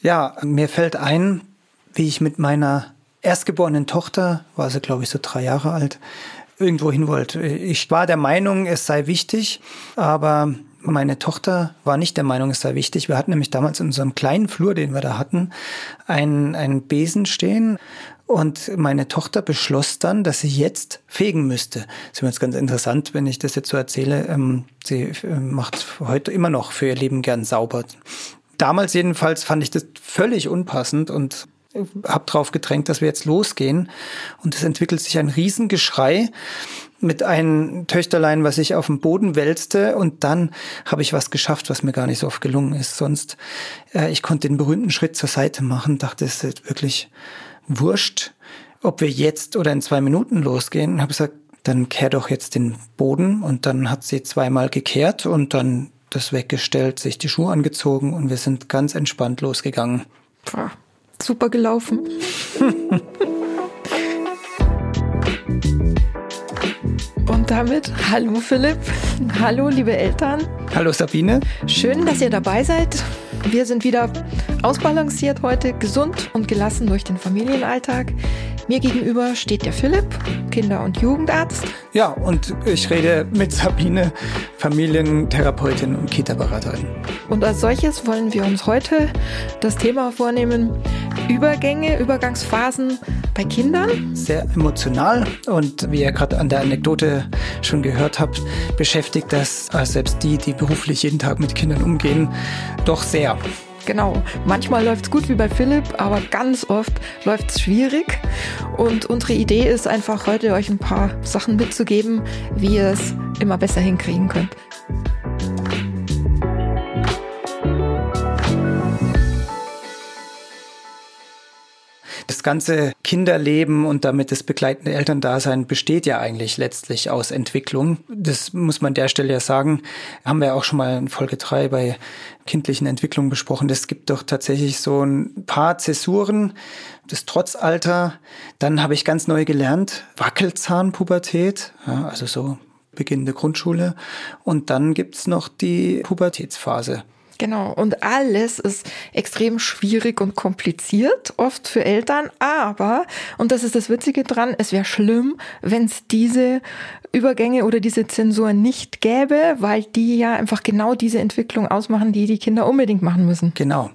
Ja, mir fällt ein, wie ich mit meiner erstgeborenen Tochter, war sie glaube ich so drei Jahre alt, irgendwo hin wollte. Ich war der Meinung, es sei wichtig, aber meine Tochter war nicht der Meinung, es sei wichtig. Wir hatten nämlich damals in unserem kleinen Flur, den wir da hatten, einen, einen Besen stehen. Und meine Tochter beschloss dann, dass sie jetzt fegen müsste. Das ist jetzt ganz interessant, wenn ich das jetzt so erzähle. Ähm, sie äh, macht heute immer noch für ihr Leben gern sauber. Damals jedenfalls fand ich das völlig unpassend und habe drauf gedrängt, dass wir jetzt losgehen. Und es entwickelt sich ein Riesengeschrei mit einem Töchterlein, was ich auf dem Boden wälzte. Und dann habe ich was geschafft, was mir gar nicht so oft gelungen ist. Sonst, äh, ich konnte den berühmten Schritt zur Seite machen, dachte, es ist wirklich wurscht, ob wir jetzt oder in zwei Minuten losgehen. Und habe gesagt, dann kehr doch jetzt den Boden. Und dann hat sie zweimal gekehrt und dann das weggestellt, sich die Schuhe angezogen und wir sind ganz entspannt losgegangen. Pah, super gelaufen. Und damit hallo Philipp, hallo liebe Eltern. Hallo Sabine. Schön, dass ihr dabei seid. Wir sind wieder ausbalanciert heute, gesund und gelassen durch den Familienalltag. Mir gegenüber steht der Philipp, Kinder- und Jugendarzt. Ja, und ich rede mit Sabine, Familientherapeutin und Kita-Beraterin. Und als solches wollen wir uns heute das Thema vornehmen, Übergänge, Übergangsphasen bei Kindern. Sehr emotional und wie ihr gerade an der Anekdote schon gehört habt, beschäftigt das äh, selbst die, die beruflich jeden Tag mit Kindern umgehen, doch sehr. Genau. Manchmal läuft es gut wie bei Philipp, aber ganz oft läuft es schwierig. Und unsere Idee ist einfach heute euch ein paar Sachen mitzugeben, wie ihr es immer besser hinkriegen könnt. Ganze Kinderleben und damit das begleitende Elterndasein besteht ja eigentlich letztlich aus Entwicklung. Das muss man an der Stelle ja sagen. Haben wir auch schon mal in Folge drei bei kindlichen Entwicklungen besprochen. Es gibt doch tatsächlich so ein paar Zäsuren, das Trotzalter. Dann habe ich ganz neu gelernt, Wackelzahnpubertät, ja, also so Beginn der Grundschule. Und dann gibt's noch die Pubertätsphase. Genau, und alles ist extrem schwierig und kompliziert, oft für Eltern, aber, und das ist das Witzige dran, es wäre schlimm, wenn es diese Übergänge oder diese Zensur nicht gäbe, weil die ja einfach genau diese Entwicklung ausmachen, die die Kinder unbedingt machen müssen. Genau.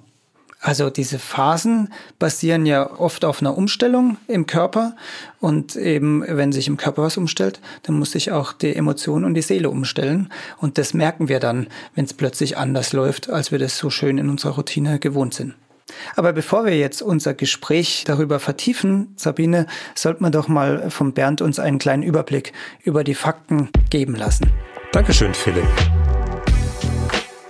Also diese Phasen basieren ja oft auf einer Umstellung im Körper und eben wenn sich im Körper was umstellt, dann muss sich auch die Emotion und die Seele umstellen und das merken wir dann, wenn es plötzlich anders läuft, als wir das so schön in unserer Routine gewohnt sind. Aber bevor wir jetzt unser Gespräch darüber vertiefen, Sabine, sollte man doch mal von Bernd uns einen kleinen Überblick über die Fakten geben lassen. Dankeschön, Philipp.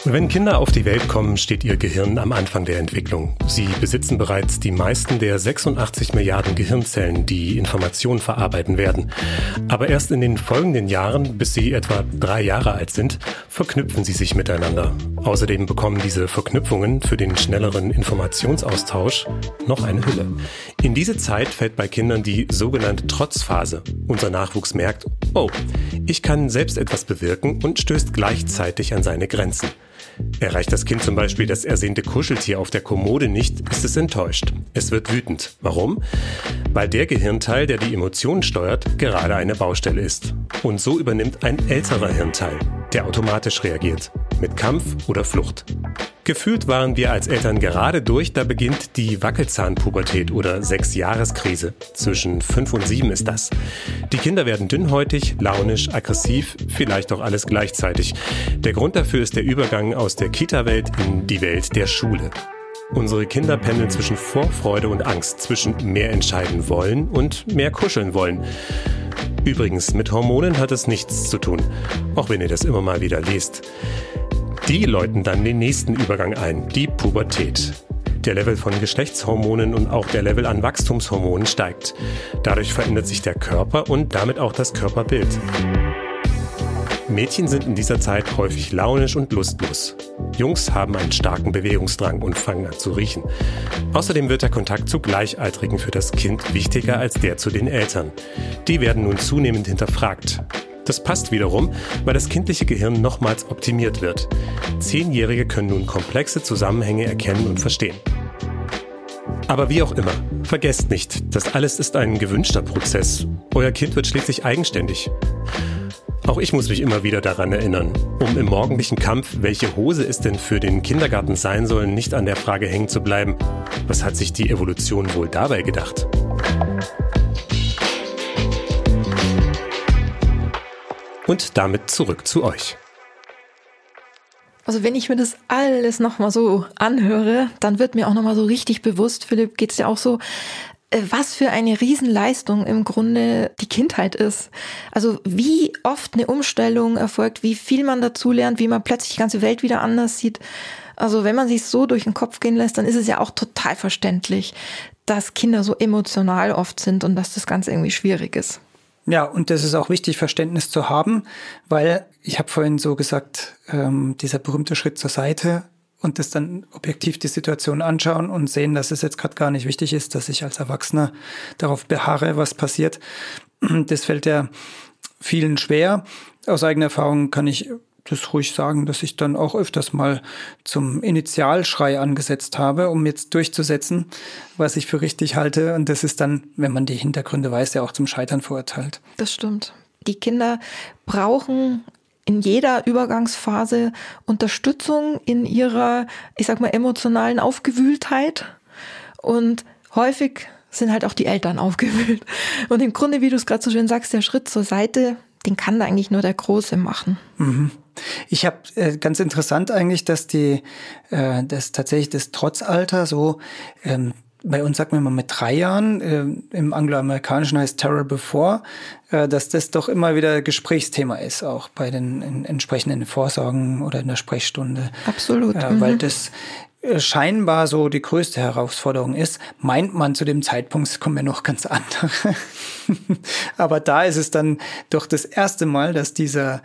Wenn Kinder auf die Welt kommen, steht ihr Gehirn am Anfang der Entwicklung. Sie besitzen bereits die meisten der 86 Milliarden Gehirnzellen, die Informationen verarbeiten werden. Aber erst in den folgenden Jahren, bis sie etwa drei Jahre alt sind, verknüpfen sie sich miteinander. Außerdem bekommen diese Verknüpfungen für den schnelleren Informationsaustausch noch eine Hülle. In diese Zeit fällt bei Kindern die sogenannte Trotzphase. Unser Nachwuchs merkt, oh, ich kann selbst etwas bewirken und stößt gleichzeitig an seine Grenzen. Erreicht das Kind zum Beispiel das ersehnte Kuscheltier auf der Kommode nicht, ist es enttäuscht. Es wird wütend. Warum? Weil der Gehirnteil, der die Emotionen steuert, gerade eine Baustelle ist. Und so übernimmt ein älterer Hirnteil, der automatisch reagiert. Mit Kampf oder Flucht. Gefühlt waren wir als Eltern gerade durch, da beginnt die Wackelzahnpubertät oder Sechs-Jahres-Krise. Zwischen fünf und sieben ist das. Die Kinder werden dünnhäutig, launisch, aggressiv, vielleicht auch alles gleichzeitig. Der Grund dafür ist der Übergang aus der Kita-Welt in die Welt der Schule. Unsere Kinder pendeln zwischen Vorfreude und Angst, zwischen mehr entscheiden wollen und mehr kuscheln wollen. Übrigens, mit Hormonen hat es nichts zu tun, auch wenn ihr das immer mal wieder lest. Die läuten dann den nächsten Übergang ein, die Pubertät. Der Level von Geschlechtshormonen und auch der Level an Wachstumshormonen steigt. Dadurch verändert sich der Körper und damit auch das Körperbild. Mädchen sind in dieser Zeit häufig launisch und lustlos. Jungs haben einen starken Bewegungsdrang und fangen an zu riechen. Außerdem wird der Kontakt zu Gleichaltrigen für das Kind wichtiger als der zu den Eltern. Die werden nun zunehmend hinterfragt. Das passt wiederum, weil das kindliche Gehirn nochmals optimiert wird. Zehnjährige können nun komplexe Zusammenhänge erkennen und verstehen. Aber wie auch immer, vergesst nicht, das alles ist ein gewünschter Prozess. Euer Kind wird schließlich eigenständig. Auch ich muss mich immer wieder daran erinnern, um im morgendlichen Kampf, welche Hose es denn für den Kindergarten sein soll, nicht an der Frage hängen zu bleiben, was hat sich die Evolution wohl dabei gedacht? Und damit zurück zu euch. Also wenn ich mir das alles nochmal so anhöre, dann wird mir auch nochmal so richtig bewusst, Philipp, geht es ja auch so, was für eine Riesenleistung im Grunde die Kindheit ist. Also wie oft eine Umstellung erfolgt, wie viel man dazu lernt, wie man plötzlich die ganze Welt wieder anders sieht. Also wenn man sich so durch den Kopf gehen lässt, dann ist es ja auch total verständlich, dass Kinder so emotional oft sind und dass das Ganze irgendwie schwierig ist. Ja, und das ist auch wichtig, Verständnis zu haben, weil ich habe vorhin so gesagt, ähm, dieser berühmte Schritt zur Seite und das dann objektiv die Situation anschauen und sehen, dass es jetzt gerade gar nicht wichtig ist, dass ich als Erwachsener darauf beharre, was passiert. Das fällt ja vielen schwer. Aus eigener Erfahrung kann ich das ruhig sagen, dass ich dann auch öfters mal zum Initialschrei angesetzt habe, um jetzt durchzusetzen, was ich für richtig halte. Und das ist dann, wenn man die Hintergründe weiß, ja auch zum Scheitern verurteilt. Das stimmt. Die Kinder brauchen in jeder Übergangsphase Unterstützung in ihrer, ich sag mal, emotionalen Aufgewühltheit. Und häufig sind halt auch die Eltern aufgewühlt. Und im Grunde, wie du es gerade so schön sagst, der Schritt zur Seite, den kann da eigentlich nur der Große machen. Mhm. Ich habe äh, ganz interessant eigentlich, dass die, äh, dass tatsächlich das Trotzalter so ähm, bei uns sagt man immer mit drei Jahren, äh, im angloamerikanischen heißt Terror Before, äh, dass das doch immer wieder Gesprächsthema ist, auch bei den in, entsprechenden Vorsorgen oder in der Sprechstunde. Absolut. Äh, weil mhm. das äh, scheinbar so die größte Herausforderung ist, meint man zu dem Zeitpunkt, es kommen ja noch ganz andere. Aber da ist es dann doch das erste Mal, dass dieser,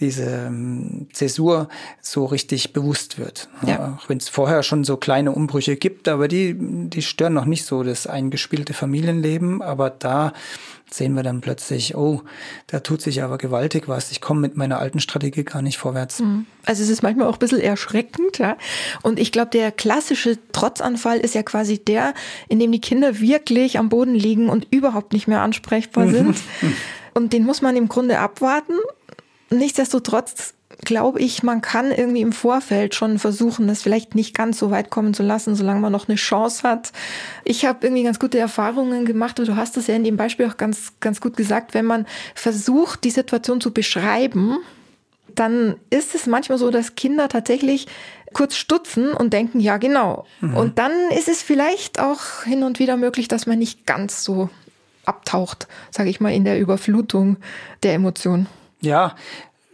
diese ähm, Zäsur so richtig bewusst wird. Ja. Auch wenn es vorher schon so kleine Umbrüche gibt, aber die, die stören noch nicht so das eingespielte Familienleben. Aber da sehen wir dann plötzlich, oh, da tut sich aber gewaltig was. Ich komme mit meiner alten Strategie gar nicht vorwärts. Mhm. Also es ist manchmal auch ein bisschen erschreckend, ja. Und ich glaube, der klassische Trotzanfall ist ja quasi der, in dem die Kinder wirklich am Boden liegen und überhaupt nicht mehr ansprechbar sind. und den muss man im Grunde abwarten Nichtsdestotrotz glaube ich, man kann irgendwie im Vorfeld schon versuchen, das vielleicht nicht ganz so weit kommen zu lassen, solange man noch eine Chance hat. Ich habe irgendwie ganz gute Erfahrungen gemacht und du hast das ja in dem Beispiel auch ganz, ganz gut gesagt, wenn man versucht, die Situation zu beschreiben, dann ist es manchmal so, dass Kinder tatsächlich kurz stutzen und denken, ja genau. Mhm. Und dann ist es vielleicht auch hin und wieder möglich, dass man nicht ganz so abtaucht, sage ich mal, in der Überflutung der Emotionen. Ja,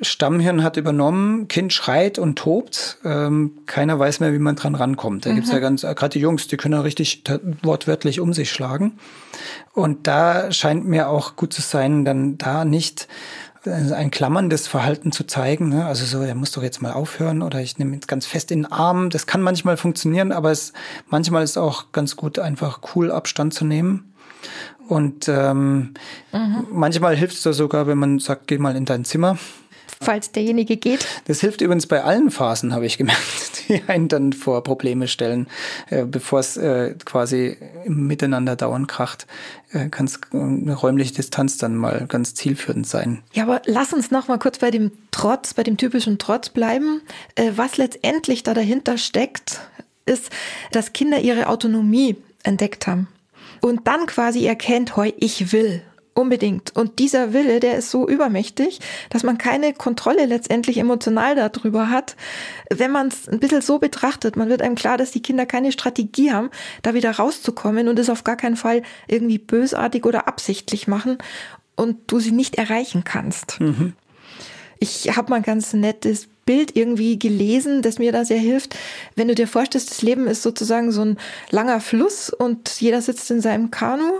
Stammhirn hat übernommen, Kind schreit und tobt, ähm, keiner weiß mehr, wie man dran rankommt. Da mhm. gibt's ja ganz, gerade die Jungs, die können ja richtig wortwörtlich um sich schlagen. Und da scheint mir auch gut zu sein, dann da nicht äh, ein klammerndes Verhalten zu zeigen. Ne? Also so, er muss doch jetzt mal aufhören oder ich nehme ihn ganz fest in den Arm. Das kann manchmal funktionieren, aber es manchmal ist auch ganz gut, einfach cool Abstand zu nehmen. Und ähm, mhm. manchmal hilft es sogar, wenn man sagt, geh mal in dein Zimmer. Falls derjenige geht. Das hilft übrigens bei allen Phasen, habe ich gemerkt, die einen dann vor Probleme stellen, äh, bevor es äh, quasi Miteinander dauernd kracht, äh, kann es eine räumliche Distanz dann mal ganz zielführend sein. Ja, aber lass uns noch mal kurz bei dem Trotz, bei dem typischen Trotz bleiben. Was letztendlich da dahinter steckt, ist, dass Kinder ihre Autonomie entdeckt haben und dann quasi erkennt, heu, ich will. Unbedingt. Und dieser Wille, der ist so übermächtig, dass man keine Kontrolle letztendlich emotional darüber hat. Wenn man es ein bisschen so betrachtet, man wird einem klar, dass die Kinder keine Strategie haben, da wieder rauszukommen und es auf gar keinen Fall irgendwie bösartig oder absichtlich machen und du sie nicht erreichen kannst. Mhm. Ich habe mal ein ganz nettes Bild irgendwie gelesen, das mir da sehr hilft. Wenn du dir vorstellst, das Leben ist sozusagen so ein langer Fluss und jeder sitzt in seinem Kanu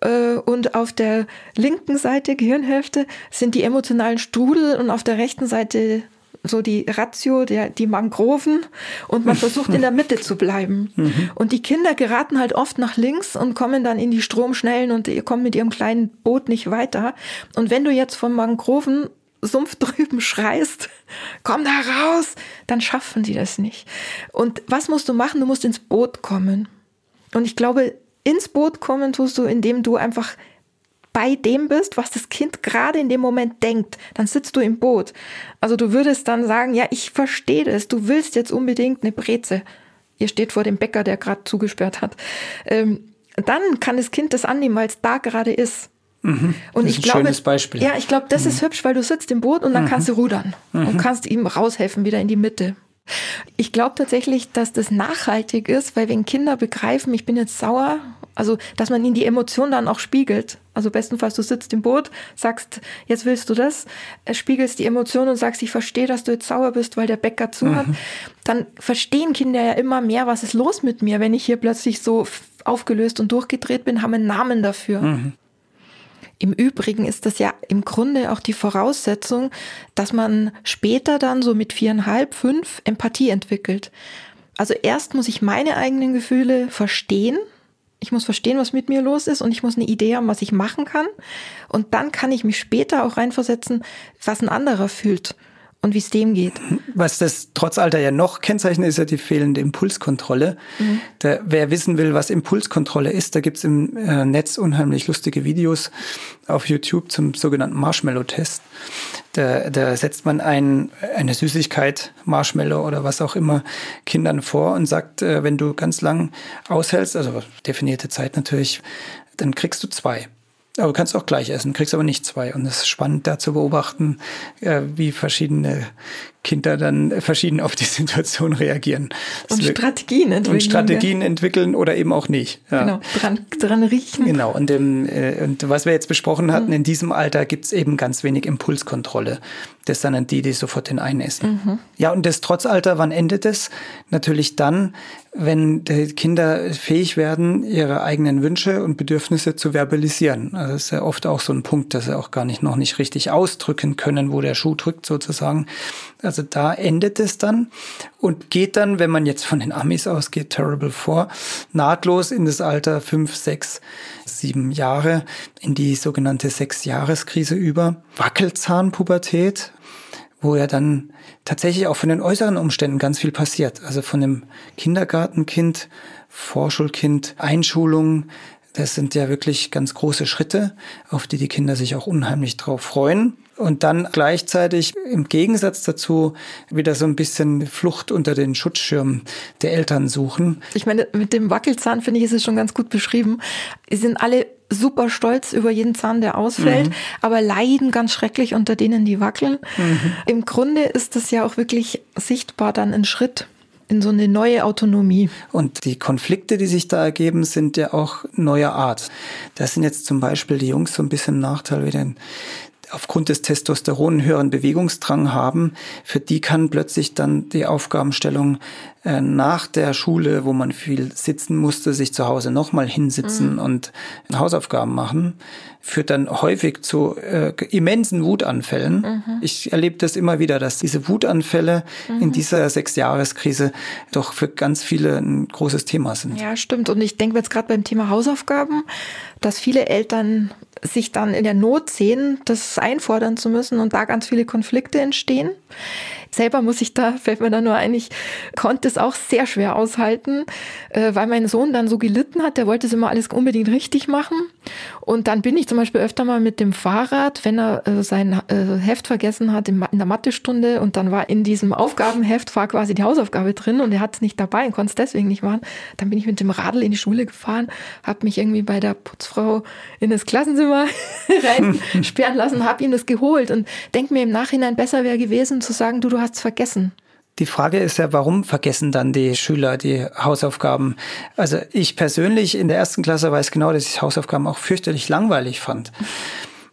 äh, und auf der linken Seite, Gehirnhälfte, sind die emotionalen Strudel und auf der rechten Seite so die Ratio, der, die Mangroven und man versucht in der Mitte zu bleiben. Mhm. Und die Kinder geraten halt oft nach links und kommen dann in die Stromschnellen und kommen mit ihrem kleinen Boot nicht weiter. Und wenn du jetzt vom Mangroven Sumpf drüben schreist, komm da raus, dann schaffen die das nicht. Und was musst du machen? Du musst ins Boot kommen. Und ich glaube, ins Boot kommen tust du, indem du einfach bei dem bist, was das Kind gerade in dem Moment denkt, dann sitzt du im Boot. Also du würdest dann sagen, ja, ich verstehe das, du willst jetzt unbedingt eine Breze. Ihr steht vor dem Bäcker, der gerade zugesperrt hat. Ähm, dann kann das Kind das annehmen, weil es da gerade ist. Mhm. Und das ich ist ein glaube, schönes Beispiel. Ja, ich glaube, das mhm. ist hübsch, weil du sitzt im Boot und dann mhm. kannst du rudern und mhm. kannst ihm raushelfen wieder in die Mitte. Ich glaube tatsächlich, dass das nachhaltig ist, weil wenn Kinder begreifen, ich bin jetzt sauer, also dass man ihnen die Emotion dann auch spiegelt. Also bestenfalls du sitzt im Boot, sagst, jetzt willst du das, äh, spiegelst die Emotion und sagst, ich verstehe, dass du jetzt sauer bist, weil der Bäcker zu hat. Mhm. Dann verstehen Kinder ja immer mehr, was ist los mit mir, wenn ich hier plötzlich so aufgelöst und durchgedreht bin, haben einen Namen dafür. Im Übrigen ist das ja im Grunde auch die Voraussetzung, dass man später dann so mit viereinhalb, fünf Empathie entwickelt. Also erst muss ich meine eigenen Gefühle verstehen. Ich muss verstehen, was mit mir los ist und ich muss eine Idee haben, was ich machen kann. Und dann kann ich mich später auch reinversetzen, was ein anderer fühlt und wie es dem geht. Was das trotz Alter ja noch kennzeichnet, ist ja die fehlende Impulskontrolle. Mhm. Da, wer wissen will, was Impulskontrolle ist, da gibt's im äh, Netz unheimlich lustige Videos auf YouTube zum sogenannten Marshmallow-Test. Da, da setzt man ein, eine Süßigkeit, Marshmallow oder was auch immer, Kindern vor und sagt, äh, wenn du ganz lang aushältst, also definierte Zeit natürlich, dann kriegst du zwei. Aber du kannst auch gleich essen, kriegst aber nicht zwei. Und es ist spannend, da zu beobachten, äh, wie verschiedene Kinder dann verschieden auf die Situation reagieren. Und Strategien entwickeln. Und Strategien entwickeln oder eben auch nicht. Ja. Genau, dran, dran riechen. Genau, und, im, äh, und was wir jetzt besprochen hatten, mhm. in diesem Alter gibt's eben ganz wenig Impulskontrolle. Das sind dann die, die sofort den einessen. Mhm. Ja, und das Trotzalter, wann endet es? Natürlich dann, wenn die Kinder fähig werden, ihre eigenen Wünsche und Bedürfnisse zu verbalisieren. Also das ist ja oft auch so ein Punkt, dass sie auch gar nicht noch nicht richtig ausdrücken können, wo der Schuh drückt sozusagen. Also da endet es dann und geht dann, wenn man jetzt von den Amis ausgeht, Terrible Four, nahtlos in das Alter fünf, sechs, sieben Jahre, in die sogenannte Sechs-Jahres-Krise über. Wackelzahnpubertät, wo ja dann tatsächlich auch von den äußeren Umständen ganz viel passiert. Also von dem Kindergartenkind, Vorschulkind, Einschulung, das sind ja wirklich ganz große Schritte, auf die die Kinder sich auch unheimlich drauf freuen. Und dann gleichzeitig im Gegensatz dazu wieder so ein bisschen Flucht unter den Schutzschirm der Eltern suchen. Ich meine, mit dem Wackelzahn finde ich, ist es schon ganz gut beschrieben. Sie sind alle super stolz über jeden Zahn, der ausfällt, mhm. aber leiden ganz schrecklich unter denen, die wackeln. Mhm. Im Grunde ist das ja auch wirklich sichtbar dann ein Schritt in so eine neue Autonomie. Und die Konflikte, die sich da ergeben, sind ja auch neuer Art. Das sind jetzt zum Beispiel die Jungs so ein bisschen Nachteil wie den aufgrund des Testosteron einen höheren Bewegungsdrang haben, für die kann plötzlich dann die Aufgabenstellung äh, nach der Schule, wo man viel sitzen musste, sich zu Hause nochmal hinsitzen mhm. und Hausaufgaben machen, führt dann häufig zu äh, immensen Wutanfällen. Mhm. Ich erlebe das immer wieder, dass diese Wutanfälle mhm. in dieser Sechsjahreskrise doch für ganz viele ein großes Thema sind. Ja, stimmt. Und ich denke jetzt gerade beim Thema Hausaufgaben, dass viele Eltern sich dann in der Not sehen, das einfordern zu müssen und da ganz viele Konflikte entstehen. Selber muss ich da, fällt mir da nur ein, ich konnte es auch sehr schwer aushalten, äh, weil mein Sohn dann so gelitten hat, der wollte es immer alles unbedingt richtig machen. Und dann bin ich zum Beispiel öfter mal mit dem Fahrrad, wenn er äh, sein äh, Heft vergessen hat in der Mathestunde und dann war in diesem Aufgabenheft war quasi die Hausaufgabe drin und er hat es nicht dabei und konnte es deswegen nicht machen. Dann bin ich mit dem Radl in die Schule gefahren, habe mich irgendwie bei der Putzfrau in das Klassenzimmer reinsperren lassen, habe ihm das geholt und denke mir im Nachhinein besser wäre gewesen zu sagen, du, du hast es vergessen. Die Frage ist ja, warum vergessen dann die Schüler die Hausaufgaben? Also ich persönlich in der ersten Klasse weiß genau, dass ich Hausaufgaben auch fürchterlich langweilig fand.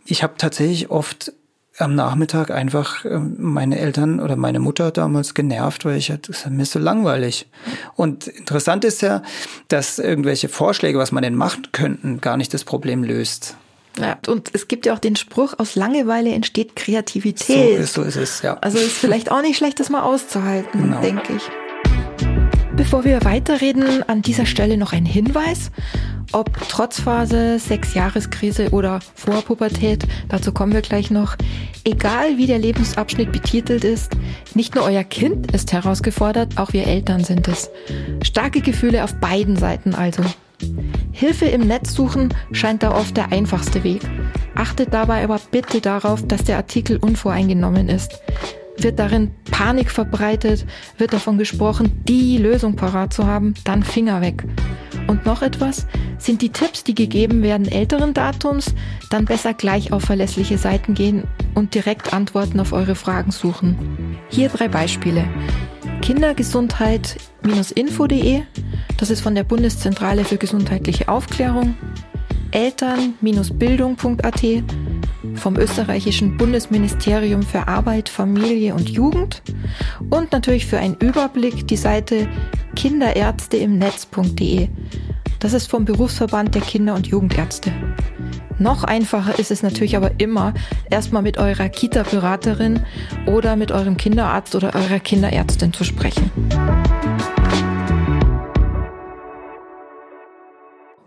Ich habe tatsächlich oft am Nachmittag einfach ähm, meine Eltern oder meine Mutter damals genervt, weil ich das ist mir so langweilig. Und interessant ist ja, dass irgendwelche Vorschläge, was man denn machen könnten, gar nicht das Problem löst. Ja, und es gibt ja auch den Spruch, aus Langeweile entsteht Kreativität. So ist, so ist es, ja. Also ist vielleicht auch nicht schlecht, das mal auszuhalten, genau. denke ich. Bevor wir weiterreden, an dieser Stelle noch ein Hinweis. Ob Trotzphase, Sechsjahreskrise oder Vorpubertät, dazu kommen wir gleich noch. Egal wie der Lebensabschnitt betitelt ist, nicht nur euer Kind ist herausgefordert, auch wir Eltern sind es. Starke Gefühle auf beiden Seiten also. Hilfe im Netz suchen scheint da oft der einfachste Weg. Achtet dabei aber bitte darauf, dass der Artikel unvoreingenommen ist. Wird darin Panik verbreitet, wird davon gesprochen, die Lösung parat zu haben, dann Finger weg. Und noch etwas, sind die Tipps, die gegeben werden, älteren Datums, dann besser gleich auf verlässliche Seiten gehen und direkt Antworten auf eure Fragen suchen. Hier drei Beispiele. Kindergesundheit-info.de, das ist von der Bundeszentrale für gesundheitliche Aufklärung. Eltern-bildung.at, vom österreichischen Bundesministerium für Arbeit, Familie und Jugend und natürlich für einen Überblick die Seite kinderärzteimnetz.de. Das ist vom Berufsverband der Kinder- und Jugendärzte. Noch einfacher ist es natürlich aber immer, erstmal mit eurer Kita-Beraterin oder mit eurem Kinderarzt oder eurer Kinderärztin zu sprechen.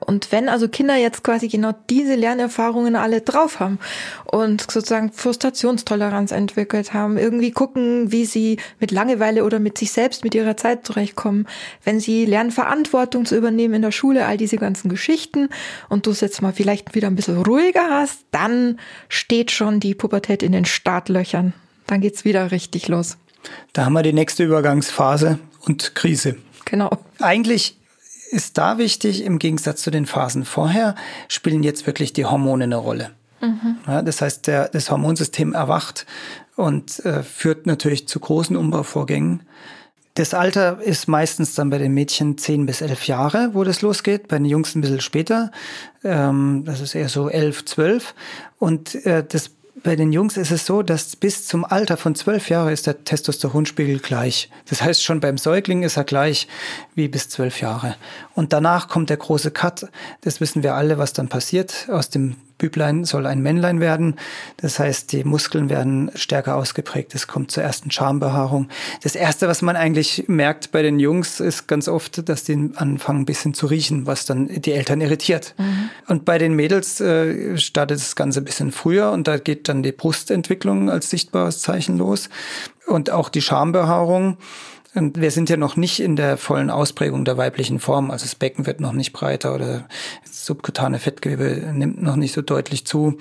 Und wenn also Kinder jetzt quasi genau diese Lernerfahrungen alle drauf haben und sozusagen Frustrationstoleranz entwickelt haben, irgendwie gucken, wie sie mit Langeweile oder mit sich selbst, mit ihrer Zeit zurechtkommen, wenn sie lernen, Verantwortung zu übernehmen in der Schule, all diese ganzen Geschichten und du es jetzt mal vielleicht wieder ein bisschen ruhiger hast, dann steht schon die Pubertät in den Startlöchern. Dann geht's wieder richtig los. Da haben wir die nächste Übergangsphase und Krise. Genau. Eigentlich ist da wichtig, im Gegensatz zu den Phasen vorher, spielen jetzt wirklich die Hormone eine Rolle. Mhm. Ja, das heißt, der, das Hormonsystem erwacht und äh, führt natürlich zu großen Umbauvorgängen. Das Alter ist meistens dann bei den Mädchen 10 bis 11 Jahre, wo das losgeht, bei den Jungs ein bisschen später. Ähm, das ist eher so 11, 12. Und äh, das bei den Jungs ist es so, dass bis zum Alter von zwölf Jahren ist der Testosteronspiegel gleich. Das heißt, schon beim Säugling ist er gleich wie bis zwölf Jahre. Und danach kommt der große Cut. Das wissen wir alle, was dann passiert. Aus dem Büblein soll ein Männlein werden. Das heißt, die Muskeln werden stärker ausgeprägt. Es kommt zur ersten Schambehaarung. Das erste, was man eigentlich merkt bei den Jungs, ist ganz oft, dass die anfangen ein bisschen zu riechen, was dann die Eltern irritiert. Mhm. Und bei den Mädels äh, startet das Ganze ein bisschen früher und da geht dann die Brustentwicklung als sichtbares Zeichen los und auch die Schambehaarung. Und wir sind ja noch nicht in der vollen Ausprägung der weiblichen Form. Also das Becken wird noch nicht breiter oder subkutane Fettgewebe nimmt noch nicht so deutlich zu.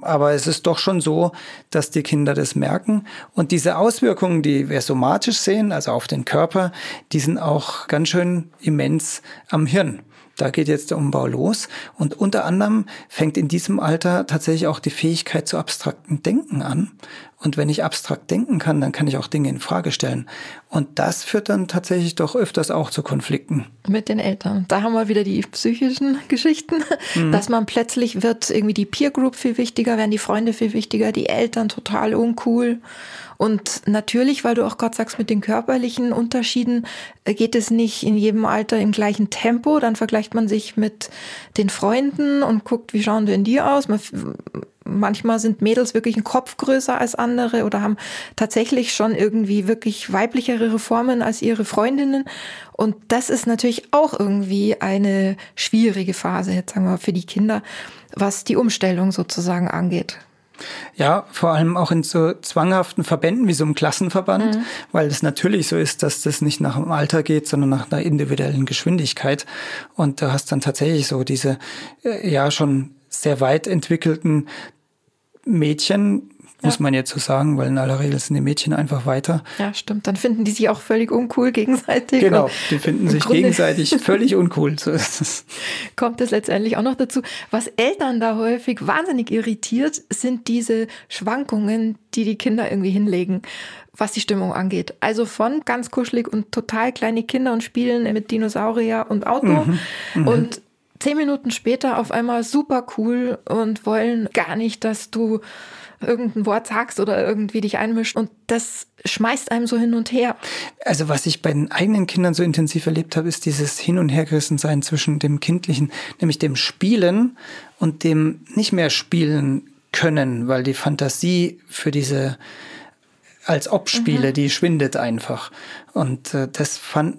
Aber es ist doch schon so, dass die Kinder das merken. Und diese Auswirkungen, die wir somatisch sehen, also auf den Körper, die sind auch ganz schön immens am Hirn. Da geht jetzt der Umbau los. Und unter anderem fängt in diesem Alter tatsächlich auch die Fähigkeit zu abstrakten Denken an. Und wenn ich abstrakt denken kann, dann kann ich auch Dinge in Frage stellen. Und das führt dann tatsächlich doch öfters auch zu Konflikten. Mit den Eltern. Da haben wir wieder die psychischen Geschichten, mhm. dass man plötzlich wird irgendwie die Peer Group viel wichtiger, werden die Freunde viel wichtiger, die Eltern total uncool. Und natürlich, weil du auch gerade sagst, mit den körperlichen Unterschieden äh, geht es nicht in jedem Alter im gleichen Tempo. Dann vergleicht man sich mit den Freunden und guckt, wie schauen denn die aus. Man, manchmal sind Mädels wirklich ein Kopf größer als andere oder haben tatsächlich schon irgendwie wirklich weiblichere Formen als ihre Freundinnen. Und das ist natürlich auch irgendwie eine schwierige Phase, jetzt sagen wir, für die Kinder, was die Umstellung sozusagen angeht. Ja, vor allem auch in so zwanghaften Verbänden wie so einem Klassenverband, mhm. weil es natürlich so ist, dass das nicht nach dem Alter geht, sondern nach einer individuellen Geschwindigkeit. Und du hast dann tatsächlich so diese äh, ja schon sehr weit entwickelten Mädchen, muss man jetzt so sagen, weil in aller Regel sind die Mädchen einfach weiter. Ja, stimmt. Dann finden die sich auch völlig uncool gegenseitig. Genau, die finden sich Grunde gegenseitig völlig uncool. So ist es. Kommt es letztendlich auch noch dazu. Was Eltern da häufig wahnsinnig irritiert, sind diese Schwankungen, die die Kinder irgendwie hinlegen was die Stimmung angeht. Also von ganz kuschelig und total kleine Kinder und Spielen mit Dinosaurier und Auto mhm, mhm. und zehn Minuten später auf einmal super cool und wollen gar nicht, dass du irgendein Wort sagst oder irgendwie dich einmischt und das schmeißt einem so hin und her. Also was ich bei den eigenen Kindern so intensiv erlebt habe, ist dieses Hin- und Hergerissensein zwischen dem Kindlichen, nämlich dem Spielen und dem nicht mehr spielen können, weil die Fantasie für diese als ob Spiele, mhm. die schwindet einfach. Und äh, das fand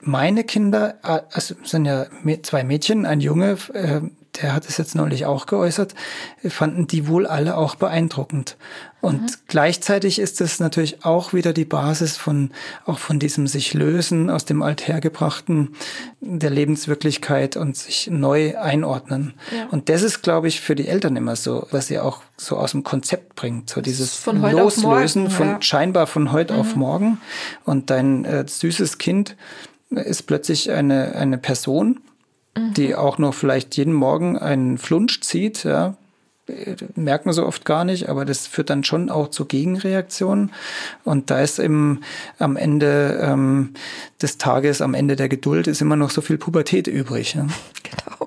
meine Kinder, also sind ja zwei Mädchen, ein Junge, äh, der hat es jetzt neulich auch geäußert, fanden die wohl alle auch beeindruckend. Und mhm. gleichzeitig ist es natürlich auch wieder die Basis von, auch von diesem sich lösen aus dem Althergebrachten der Lebenswirklichkeit und sich neu einordnen. Ja. Und das ist, glaube ich, für die Eltern immer so, was sie auch so aus dem Konzept bringt. So dieses von Loslösen von ja. scheinbar von heute mhm. auf morgen. Und dein äh, süßes Kind ist plötzlich eine, eine Person, mhm. die auch noch vielleicht jeden Morgen einen Flunsch zieht, ja, merkt man so oft gar nicht, aber das führt dann schon auch zu Gegenreaktionen. Und da ist im, am Ende ähm, des Tages, am Ende der Geduld, ist immer noch so viel Pubertät übrig. Ja. Genau.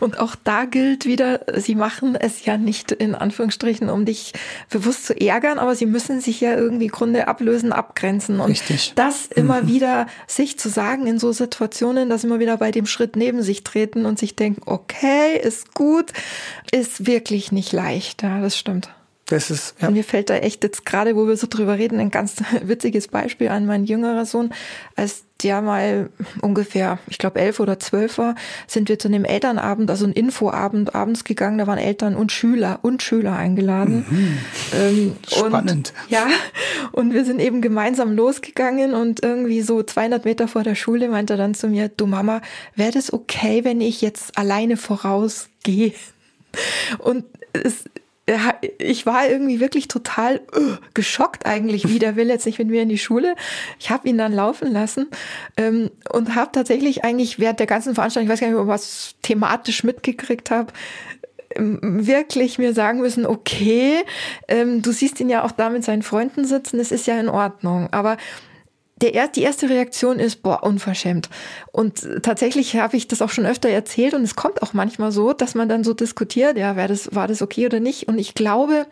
Und auch da gilt wieder, sie machen es ja nicht in Anführungsstrichen, um dich bewusst zu ärgern, aber sie müssen sich ja irgendwie Grunde ablösen, abgrenzen. Und Richtig. das immer mhm. wieder sich zu sagen in so Situationen, dass immer wieder bei dem Schritt neben sich treten und sich denken, okay, ist gut, ist wirklich nicht leicht. Ja, das stimmt. Das ist, ja. Und mir fällt da echt jetzt gerade, wo wir so drüber reden, ein ganz witziges Beispiel an mein jüngerer Sohn. Als der mal ungefähr, ich glaube elf oder zwölf war, sind wir zu einem Elternabend, also ein Infoabend abends gegangen. Da waren Eltern und Schüler und Schüler eingeladen. Mhm. Ähm, Spannend. Und, ja, und wir sind eben gemeinsam losgegangen und irgendwie so 200 Meter vor der Schule meinte er dann zu mir, du Mama, wäre das okay, wenn ich jetzt alleine vorausgehe? Und es ich war irgendwie wirklich total uh, geschockt eigentlich, wie der will jetzt nicht mit mir in die Schule. Ich habe ihn dann laufen lassen ähm, und habe tatsächlich eigentlich während der ganzen Veranstaltung, ich weiß gar nicht, ob ich was thematisch mitgekriegt habe, ähm, wirklich mir sagen müssen, okay, ähm, du siehst ihn ja auch da mit seinen Freunden sitzen, das ist ja in Ordnung. Aber der, die erste Reaktion ist, boah, unverschämt. Und tatsächlich habe ich das auch schon öfter erzählt und es kommt auch manchmal so, dass man dann so diskutiert, ja, war das, war das okay oder nicht? Und ich glaube,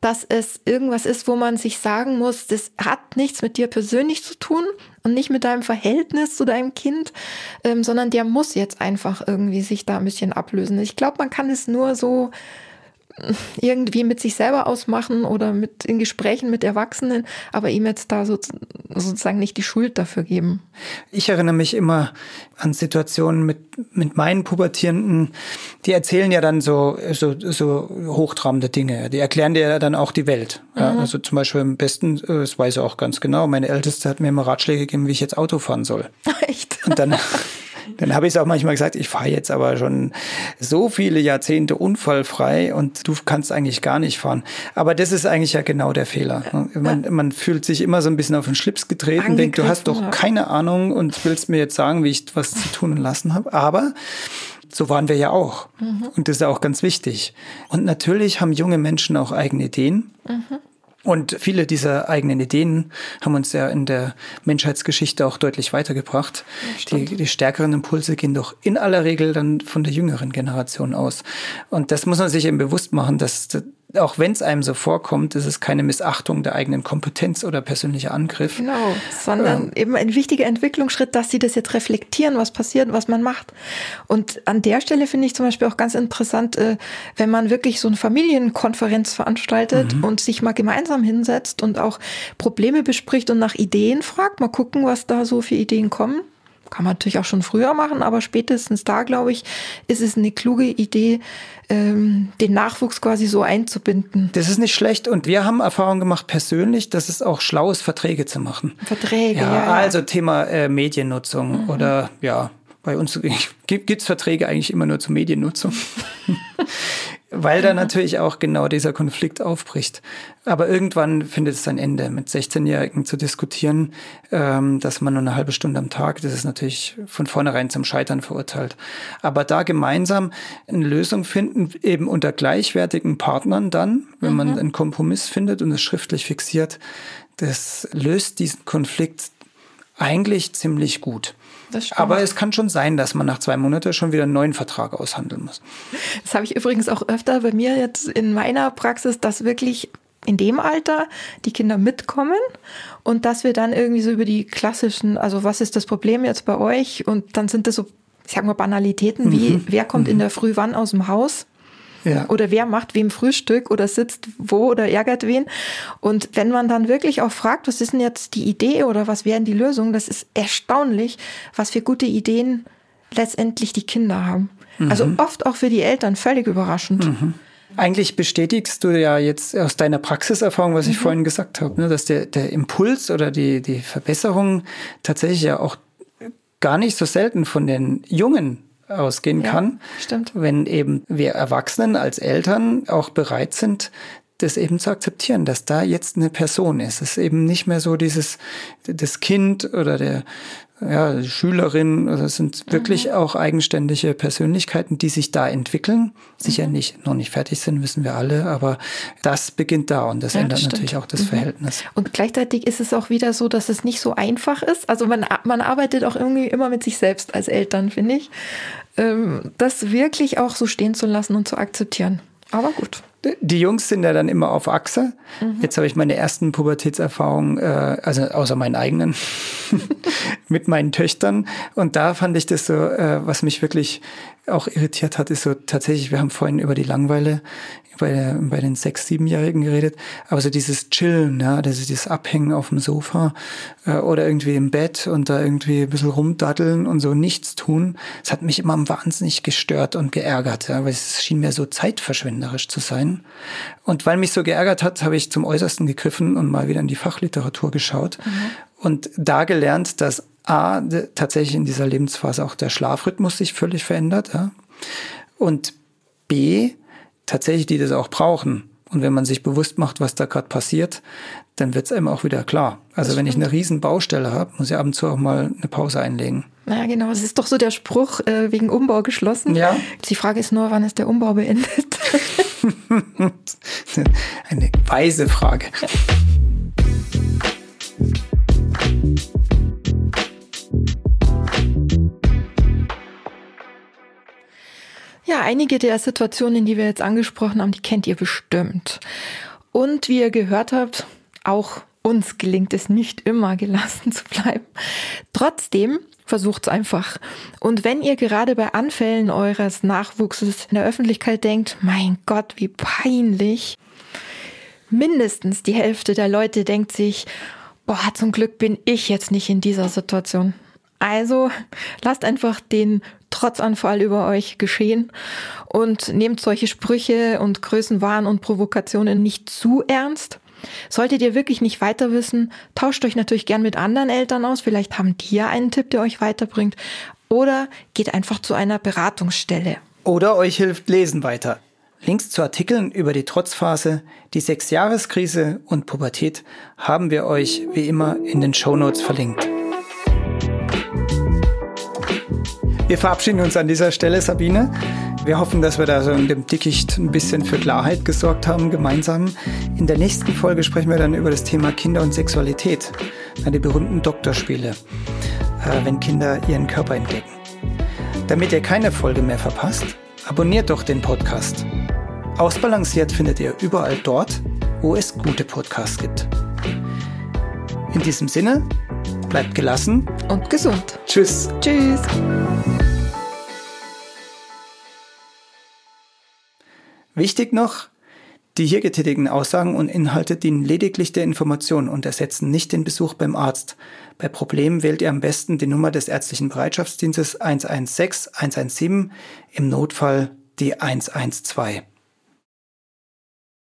dass es irgendwas ist, wo man sich sagen muss, das hat nichts mit dir persönlich zu tun und nicht mit deinem Verhältnis zu deinem Kind, ähm, sondern der muss jetzt einfach irgendwie sich da ein bisschen ablösen. Ich glaube, man kann es nur so irgendwie mit sich selber ausmachen oder mit in Gesprächen mit Erwachsenen, aber ihm jetzt da so, sozusagen nicht die Schuld dafür geben. Ich erinnere mich immer an Situationen mit, mit meinen Pubertierenden, die erzählen ja dann so, so, so hochtrabende Dinge. Die erklären dir ja dann auch die Welt. Ja, mhm. also zum Beispiel am besten, äh, das weiß ich auch ganz genau, meine Älteste hat mir immer Ratschläge gegeben, wie ich jetzt Auto fahren soll. Echt? Und dann Dann habe ich es auch manchmal gesagt, ich fahre jetzt aber schon so viele Jahrzehnte unfallfrei und du kannst eigentlich gar nicht fahren. Aber das ist eigentlich ja genau der Fehler. Man, man fühlt sich immer so ein bisschen auf den Schlips getreten, denkt, du hast doch keine Ahnung und willst mir jetzt sagen, wie ich was zu tun und lassen habe. Aber so waren wir ja auch. Mhm. Und das ist auch ganz wichtig. Und natürlich haben junge Menschen auch eigene Ideen. Mhm. Und viele dieser eigenen Ideen haben uns ja in der Menschheitsgeschichte auch deutlich weitergebracht. Die, die, stärkeren Impulse gehen doch in aller Regel dann von der jüngeren Generation aus. Und das muss man sich eben bewusst machen, dass auch wenn es einem so vorkommt, ist es keine Missachtung der eigenen Kompetenz oder persönlicher Angriff. Genau, sondern ähm, eben ein wichtiger Entwicklungsschritt, dass sie das jetzt reflektieren, was passiert, was man macht. Und an der Stelle finde ich zum Beispiel auch ganz interessant, äh, wenn man wirklich so eine Familienkonferenz veranstaltet mhm. und sich mal gemeinsam hinsetzt und auch Probleme bespricht und nach Ideen fragt, mal gucken, was da so für Ideen kommen. Kann man natürlich auch schon früher machen, aber spätestens da, glaube ich, ist es eine kluge Idee, ähm, den Nachwuchs quasi so einzubinden. Das ist nicht schlecht und wir haben Erfahrung gemacht persönlich, dass es auch schlau ist, Verträge zu machen. Verträge, ja. ja. Also Thema äh, Mediennutzung mhm. oder ja, bei uns gibt es Verträge eigentlich immer nur zur Mediennutzung. weil da natürlich auch genau dieser Konflikt aufbricht. Aber irgendwann findet es ein Ende. Mit 16-Jährigen zu diskutieren, ähm, dass man nur eine halbe Stunde am Tag, das ist natürlich von vornherein zum Scheitern verurteilt. Aber da gemeinsam eine Lösung finden, eben unter gleichwertigen Partnern dann, wenn mhm. man einen Kompromiss findet und es schriftlich fixiert, das löst diesen Konflikt eigentlich ziemlich gut. Aber es kann schon sein, dass man nach zwei Monaten schon wieder einen neuen Vertrag aushandeln muss. Das habe ich übrigens auch öfter bei mir jetzt in meiner Praxis, dass wirklich in dem Alter die Kinder mitkommen und dass wir dann irgendwie so über die klassischen, also was ist das Problem jetzt bei euch? Und dann sind das so, ich sag mal, Banalitäten wie, mhm. wer kommt mhm. in der Früh wann aus dem Haus? Ja. Oder wer macht wem Frühstück oder sitzt wo oder ärgert wen. Und wenn man dann wirklich auch fragt, was ist denn jetzt die Idee oder was wären die Lösungen, das ist erstaunlich, was für gute Ideen letztendlich die Kinder haben. Also Mhm. oft auch für die Eltern völlig überraschend. Eigentlich bestätigst du ja jetzt aus deiner Praxiserfahrung, was ich Mhm. vorhin gesagt habe, ne, dass der, der Impuls oder die, die Verbesserung tatsächlich ja auch gar nicht so selten von den Jungen ausgehen Ja, kann. stimmt. Wenn eben wir Erwachsenen als Eltern auch bereit sind, das eben zu akzeptieren, dass da jetzt eine Person ist. Es ist eben nicht mehr so dieses, das Kind oder der, ja, Schülerin, also es sind wirklich Mhm. auch eigenständige Persönlichkeiten, die sich da entwickeln. Sicher Mhm. nicht, noch nicht fertig sind, wissen wir alle, aber das beginnt da und das Ja, ändert das natürlich auch das Mhm. Verhältnis. Und gleichzeitig ist es auch wieder so, dass es nicht so einfach ist. Also man, man arbeitet auch irgendwie immer mit sich selbst als Eltern, finde ich. Ähm, das wirklich auch so stehen zu lassen und zu akzeptieren. Aber gut. Die Jungs sind ja dann immer auf Achse. Mhm. Jetzt habe ich meine ersten Pubertätserfahrungen, äh, also außer meinen eigenen, mit meinen Töchtern. Und da fand ich das so, äh, was mich wirklich auch irritiert hat, ist so tatsächlich, wir haben vorhin über die Langeweile bei, der, bei den sechs-, siebenjährigen geredet, aber so dieses Chillen, ja, das ist dieses Abhängen auf dem Sofa äh, oder irgendwie im Bett und da irgendwie ein bisschen rumdaddeln und so nichts tun, das hat mich immer wahnsinnig gestört und geärgert, ja, weil es schien mir so zeitverschwenderisch zu sein. Und weil mich so geärgert hat, habe ich zum Äußersten gegriffen und mal wieder in die Fachliteratur geschaut und da gelernt, dass A, tatsächlich in dieser Lebensphase auch der Schlafrhythmus sich völlig verändert, ja. Und B, tatsächlich die das auch brauchen. Und wenn man sich bewusst macht, was da gerade passiert, dann wird es einem auch wieder klar. Also wenn ich eine riesen Baustelle habe, muss ich ab und zu auch mal eine Pause einlegen. Naja, genau. Es ist doch so der Spruch, äh, wegen Umbau geschlossen. Ja. Die Frage ist nur, wann ist der Umbau beendet? Eine weise Frage. Ja, einige der Situationen, die wir jetzt angesprochen haben, die kennt ihr bestimmt. Und wie ihr gehört habt, auch uns gelingt es nicht immer gelassen zu bleiben. Trotzdem versucht's einfach. Und wenn ihr gerade bei Anfällen eures Nachwuchses in der Öffentlichkeit denkt, mein Gott, wie peinlich, mindestens die Hälfte der Leute denkt sich, boah, zum Glück bin ich jetzt nicht in dieser Situation. Also lasst einfach den Trotzanfall über euch geschehen und nehmt solche Sprüche und Größenwahn und Provokationen nicht zu ernst. Solltet ihr wirklich nicht weiter wissen, tauscht euch natürlich gern mit anderen Eltern aus. Vielleicht haben die ja einen Tipp, der euch weiterbringt. Oder geht einfach zu einer Beratungsstelle. Oder euch hilft Lesen weiter. Links zu Artikeln über die Trotzphase, die Sechsjahreskrise und Pubertät haben wir euch wie immer in den Shownotes verlinkt. Wir verabschieden uns an dieser Stelle, Sabine. Wir hoffen, dass wir da so in dem Dickicht ein bisschen für Klarheit gesorgt haben, gemeinsam. In der nächsten Folge sprechen wir dann über das Thema Kinder und Sexualität. Die berühmten Doktorspiele, äh, wenn Kinder ihren Körper entdecken. Damit ihr keine Folge mehr verpasst, abonniert doch den Podcast. Ausbalanciert findet ihr überall dort, wo es gute Podcasts gibt. In diesem Sinne, bleibt gelassen. Und gesund. Tschüss. Tschüss. Wichtig noch, die hier getätigten Aussagen und Inhalte dienen lediglich der Information und ersetzen nicht den Besuch beim Arzt. Bei Problemen wählt ihr am besten die Nummer des ärztlichen Bereitschaftsdienstes 116 117, im Notfall die 112.